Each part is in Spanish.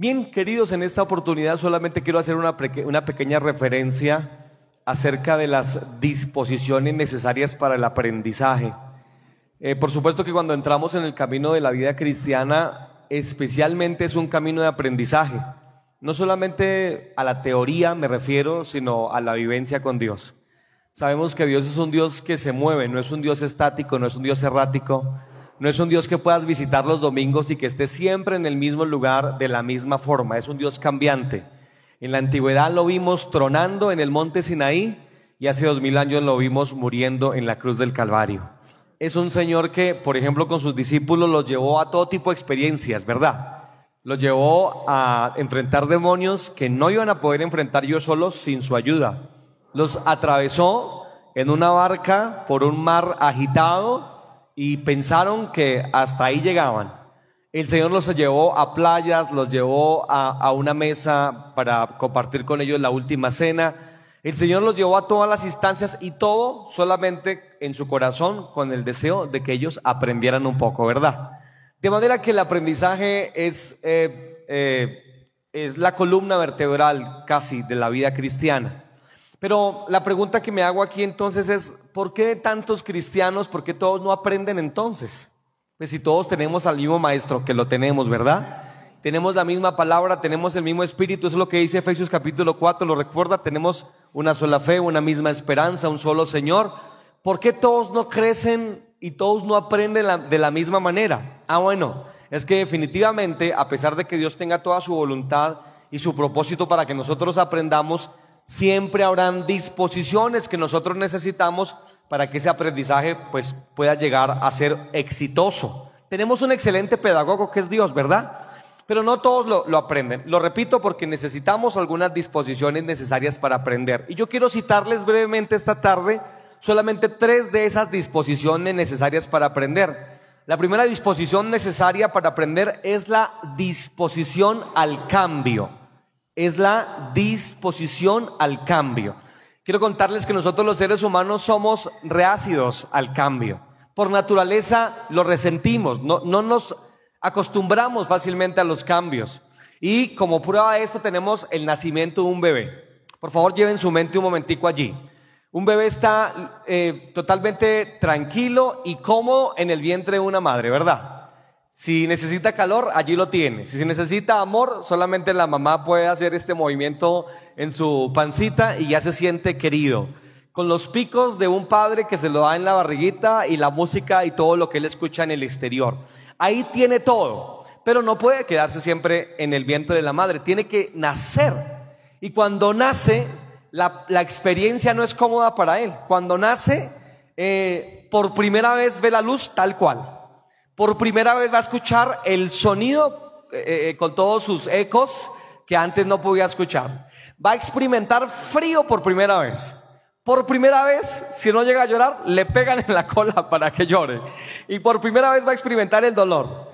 Bien, queridos, en esta oportunidad solamente quiero hacer una, pequeña referencia acerca de las disposiciones necesarias para el aprendizaje. Eh, por supuesto que cuando entramos en el camino de la vida cristiana, especialmente es un camino de aprendizaje. No solamente a la teoría me refiero, sino a la vivencia con Dios. Sabemos que Dios es un Dios que se mueve, no es un Dios estático, no es un Dios errático, no es un Dios que puedas visitar los domingos y que esté siempre en el mismo lugar de la misma forma. Es un Dios cambiante. En la antigüedad lo vimos tronando en el monte Sinaí y hace dos mil años lo vimos muriendo en la cruz del Calvario. Es un Señor que, por ejemplo, con sus discípulos los llevó a todo tipo de experiencias, ¿verdad? Los llevó a enfrentar demonios que no iban a poder enfrentar yo solos sin su ayuda. Los atravesó en una barca por un mar agitado y pensaron que hasta ahí llegaban. El Señor los llevó a playas, los llevó a, una mesa para compartir con ellos la última cena. El Señor los llevó a todas las instancias y todo solamente en su corazón con el deseo de que ellos aprendieran un poco, ¿verdad? De manera que el aprendizaje es, eh, eh, es la columna vertebral casi de la vida cristiana. Pero la pregunta que me hago aquí entonces es, ¿por qué tantos cristianos, por qué todos no aprenden entonces? Pues si todos tenemos al mismo maestro, que lo tenemos, ¿verdad? Tenemos la misma palabra, tenemos el mismo espíritu, eso es lo que dice Efesios capítulo 4, lo recuerda, tenemos una sola fe, una misma esperanza, un solo Señor. ¿Por qué todos no crecen y todos no aprenden de la misma manera? Ah, bueno, es que definitivamente, a pesar de que Dios tenga toda su voluntad y su propósito para que nosotros aprendamos, siempre habrán disposiciones que nosotros necesitamos para que ese aprendizaje pues, pueda llegar a ser exitoso. Tenemos un excelente pedagogo que es Dios, ¿verdad? Pero no todos lo, lo, aprenden. Lo repito porque necesitamos algunas disposiciones necesarias para aprender. Y yo quiero citarles brevemente esta tarde solamente tres de esas disposiciones necesarias para aprender. La primera disposición necesaria para aprender es la disposición al cambio es la disposición al cambio. Quiero contarles que nosotros los seres humanos somos reácidos al cambio. Por naturaleza lo resentimos, no, nos acostumbramos fácilmente a los cambios. Y como prueba de esto tenemos el nacimiento de un bebé. Por favor, lleven su mente un momentico allí. Un bebé está eh, totalmente tranquilo y cómodo en el vientre de una madre, ¿verdad? Si necesita calor, allí lo tiene. Si necesita amor, solamente la mamá puede hacer este movimiento en su pancita y ya se siente querido. Con los picos de un padre que se lo da en la barriguita y la música y todo lo que él escucha en el exterior. Ahí tiene todo, pero no puede quedarse siempre en el viento de la madre, tiene que nacer. Y cuando nace, la, experiencia no es cómoda para él. Cuando nace, eh, por primera vez ve la luz tal cual por primera vez va a escuchar el sonido eh, eh, con todos sus ecos que antes no podía escuchar. Va a experimentar frío por primera vez. Por primera vez, si no llega a llorar, le pegan en la cola para que llore. Y por primera vez va a experimentar el dolor.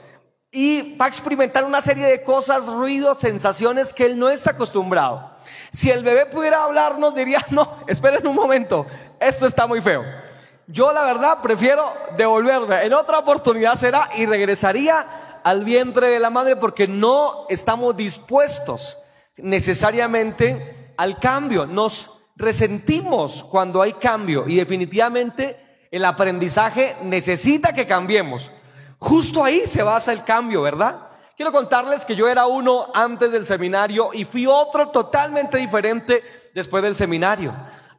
Y va a experimentar una serie de cosas, ruidos, sensaciones que él no está acostumbrado. Si el bebé pudiera hablarnos, diría, no, esperen un momento, esto está muy feo. Yo la verdad prefiero devolverme. En otra oportunidad será y regresaría al vientre de la madre porque no estamos dispuestos necesariamente al cambio. Nos resentimos cuando hay cambio y definitivamente el aprendizaje necesita que cambiemos. Justo ahí se basa el cambio, ¿verdad? Quiero contarles que yo era uno antes del seminario y fui otro totalmente diferente después del seminario.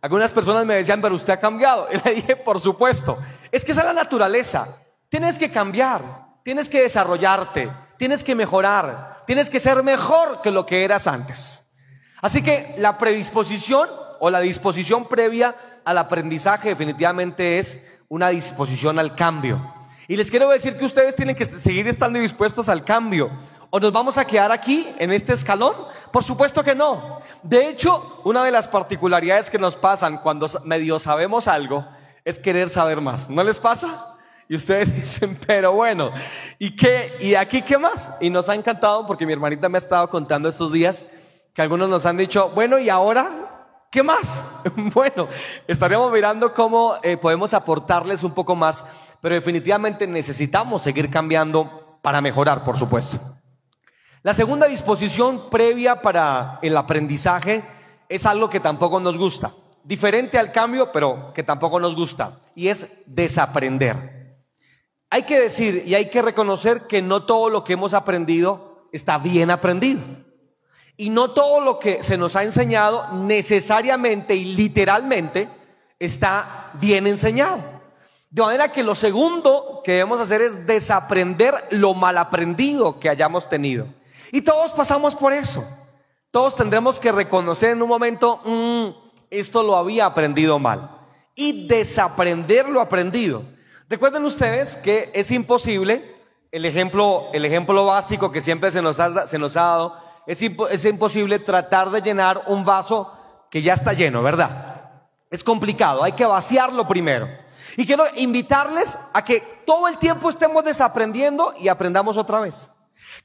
Algunas personas me decían, pero usted ha cambiado. Y le dije, por supuesto. Es que esa es la naturaleza. Tienes que cambiar, tienes que desarrollarte, tienes que mejorar, tienes que ser mejor que lo que eras antes. Así que la predisposición o la disposición previa al aprendizaje definitivamente es una disposición al cambio. Y les quiero decir que ustedes tienen que seguir estando dispuestos al cambio. ¿O nos vamos a quedar aquí, en este escalón? Por supuesto que no. De hecho, una de las particularidades que nos pasan cuando medio sabemos algo es querer saber más. ¿No les pasa? Y ustedes dicen, pero bueno, ¿y qué? ¿Y aquí qué más? Y nos ha encantado porque mi hermanita me ha estado contando estos días que algunos nos han dicho, bueno, ¿y ahora qué más? bueno, estaremos mirando cómo eh, podemos aportarles un poco más, pero definitivamente necesitamos seguir cambiando para mejorar, por supuesto. La segunda disposición previa para el aprendizaje es algo que tampoco nos gusta, diferente al cambio, pero que tampoco nos gusta, y es desaprender. Hay que decir y hay que reconocer que no todo lo que hemos aprendido está bien aprendido. Y no todo lo que se nos ha enseñado necesariamente y literalmente está bien enseñado. De manera que lo segundo que debemos hacer es desaprender lo mal aprendido que hayamos tenido. Y todos pasamos por eso. Todos tendremos que reconocer en un momento, mm, esto lo había aprendido mal. Y desaprender lo aprendido. Recuerden ustedes que es imposible, el ejemplo, el ejemplo básico que siempre se nos ha, se nos ha dado, es, es imposible tratar de llenar un vaso que ya está lleno, ¿verdad? Es complicado, hay que vaciarlo primero. Y quiero invitarles a que todo el tiempo estemos desaprendiendo y aprendamos otra vez.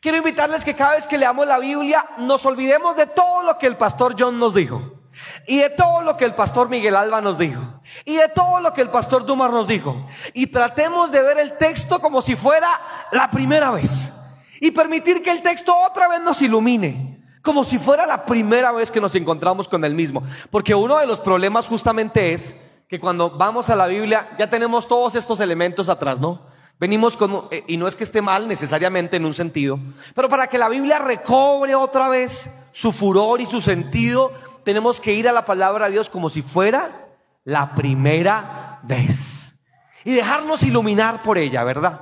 Quiero invitarles que cada vez que leamos la Biblia nos olvidemos de todo lo que el pastor John nos dijo. Y de todo lo que el pastor Miguel Alba nos dijo. Y de todo lo que el pastor Dumar nos dijo. Y tratemos de ver el texto como si fuera la primera vez. Y permitir que el texto otra vez nos ilumine. Como si fuera la primera vez que nos encontramos con el mismo. Porque uno de los problemas justamente es que cuando vamos a la Biblia ya tenemos todos estos elementos atrás, ¿no? Venimos con, eh, y no es que esté mal necesariamente en un sentido, pero para que la Biblia recobre otra vez su furor y su sentido, tenemos que ir a la palabra de Dios como si fuera la primera vez. Y dejarnos iluminar por ella, ¿verdad?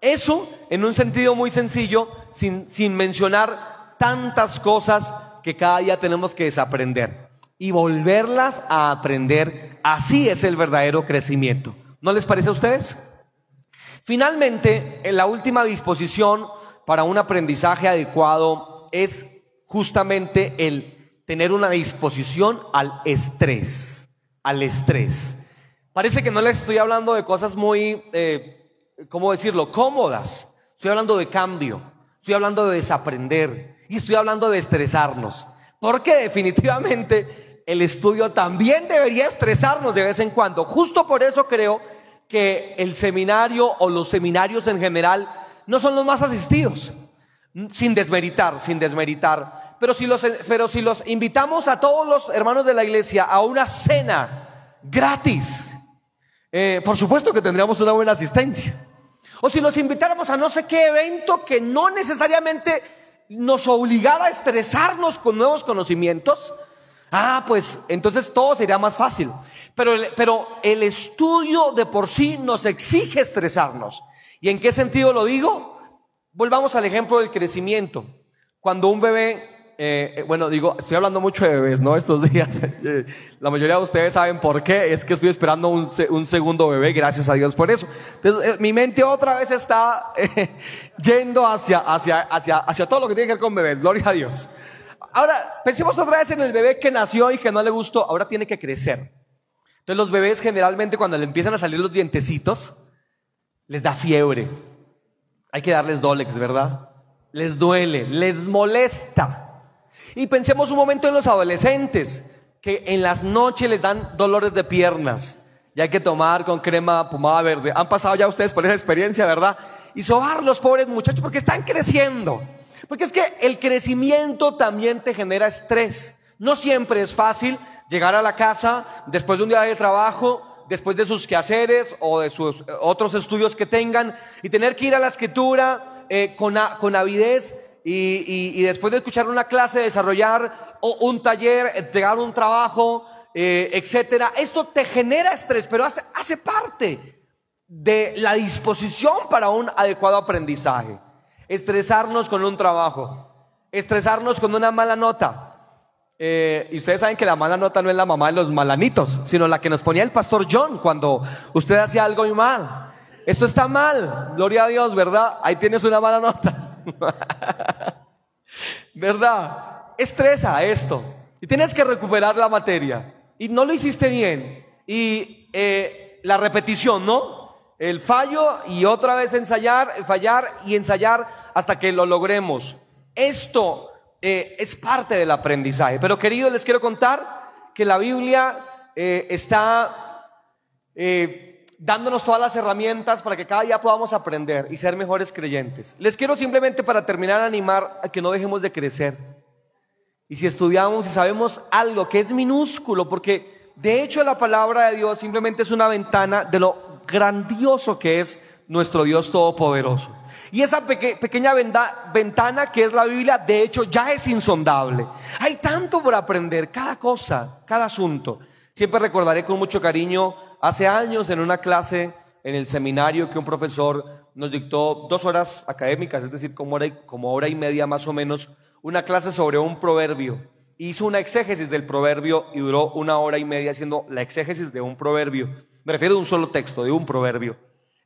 Eso en un sentido muy sencillo, sin, sin mencionar tantas cosas que cada día tenemos que desaprender y volverlas a aprender. Así es el verdadero crecimiento. ¿No les parece a ustedes? Finalmente, en la última disposición para un aprendizaje adecuado es justamente el tener una disposición al estrés, al estrés. Parece que no les estoy hablando de cosas muy, eh, ¿cómo decirlo?, cómodas. Estoy hablando de cambio, estoy hablando de desaprender y estoy hablando de estresarnos. Porque definitivamente el estudio también debería estresarnos de vez en cuando. Justo por eso creo que el seminario o los seminarios en general no son los más asistidos, sin desmeritar, sin desmeritar. Pero si los, pero si los invitamos a todos los hermanos de la iglesia a una cena gratis, eh, por supuesto que tendríamos una buena asistencia. O si los invitáramos a no sé qué evento que no necesariamente nos obligara a estresarnos con nuevos conocimientos, ah, pues entonces todo sería más fácil. Pero el, pero el estudio de por sí nos exige estresarnos. ¿Y en qué sentido lo digo? Volvamos al ejemplo del crecimiento. Cuando un bebé, eh, eh, bueno, digo, estoy hablando mucho de bebés, ¿no? Estos días. Eh, la mayoría de ustedes saben por qué. Es que estoy esperando un, un segundo bebé, gracias a Dios por eso. Entonces, mi mente otra vez está yendo hacia, hacia, hacia, hacia todo lo que tiene que ver con bebés. Gloria a Dios. Ahora, pensemos otra vez en el bebé que nació y que no le gustó. Ahora tiene que crecer. Entonces los bebés generalmente cuando le empiezan a salir los dientecitos, les da fiebre. Hay que darles Dolex, ¿verdad? Les duele, les molesta. Y pensemos un momento en los adolescentes, que en las noches les dan dolores de piernas. Y hay que tomar con crema pomada verde. Han pasado ya ustedes por esa experiencia, ¿verdad? Y sobar los pobres muchachos porque están creciendo. Porque es que el crecimiento también te genera estrés. No siempre es fácil llegar a la casa después de un día de trabajo, después de sus quehaceres o de sus otros estudios que tengan y tener que ir a la escritura eh, con, con, avidez y, después de escuchar una clase, desarrollar un taller, entregar un trabajo, eh, etcétera. Esto te genera estrés, pero hace, hace parte de la disposición para un adecuado aprendizaje. Estresarnos con un trabajo, estresarnos con una mala nota, eh, y ustedes saben que la mala nota no es la mamá de los malanitos, sino la que nos ponía el pastor John cuando usted hacía algo muy mal. Esto está mal, gloria a Dios, ¿verdad? Ahí tienes una mala nota. ¿Verdad? Estresa esto. Y tienes que recuperar la materia. Y no lo hiciste bien. Y eh, la repetición, ¿no? El fallo y otra vez ensayar, fallar y ensayar hasta que lo logremos. Esto eh, es parte del aprendizaje. Pero queridos, les quiero contar que la Biblia eh, está, eh, dándonos todas las herramientas para que cada día podamos aprender y ser mejores creyentes. Les quiero simplemente para terminar animar a que no dejemos de crecer. Y si estudiamos y sabemos algo que es minúsculo, porque de hecho la palabra de Dios simplemente es una ventana de lo grandioso que es nuestro Dios Todopoderoso. Y esa pequeña ventana que es la Biblia, de hecho, ya es insondable. Hay tanto por aprender, cada cosa, cada asunto. Siempre recordaré con mucho cariño, hace años en una clase en el seminario que un profesor nos dictó dos horas académicas, es decir, como hora y, como hora y media más o menos, una clase sobre un proverbio. Hizo una exégesis del proverbio y duró una hora y media haciendo la exégesis de un proverbio. Me refiero a un solo texto, de un proverbio.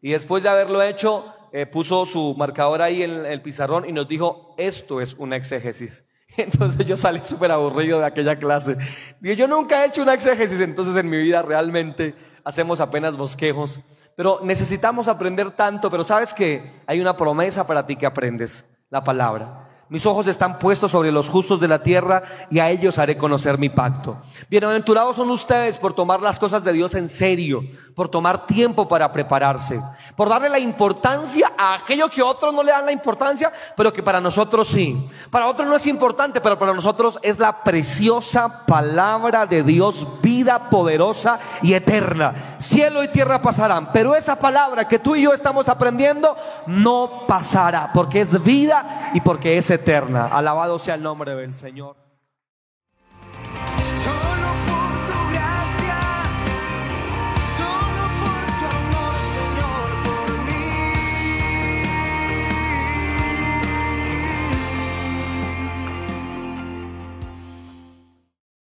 Y después de haberlo hecho, eh, puso su marcador ahí en el pizarrón y nos dijo, esto es una exégesis. Entonces yo salí súper aburrido de aquella clase. Dije, yo nunca he hecho una exégesis, entonces en mi vida realmente hacemos apenas bosquejos. Pero necesitamos aprender tanto, pero sabes que hay una promesa para ti que aprendes, la palabra. Mis ojos están puestos sobre los justos de la tierra y a ellos haré conocer mi pacto. Bienaventurados son ustedes por tomar las cosas de Dios en serio, por tomar tiempo para prepararse, por darle la importancia a aquello que otros no le dan la importancia, pero que para nosotros sí. Para otros no es importante, pero para nosotros es la preciosa palabra de Dios, vida poderosa y eterna. Cielo y tierra pasarán, pero esa palabra que tú y yo estamos aprendiendo no pasará, porque es vida y porque es eterna. Alabado sea el nombre del Señor.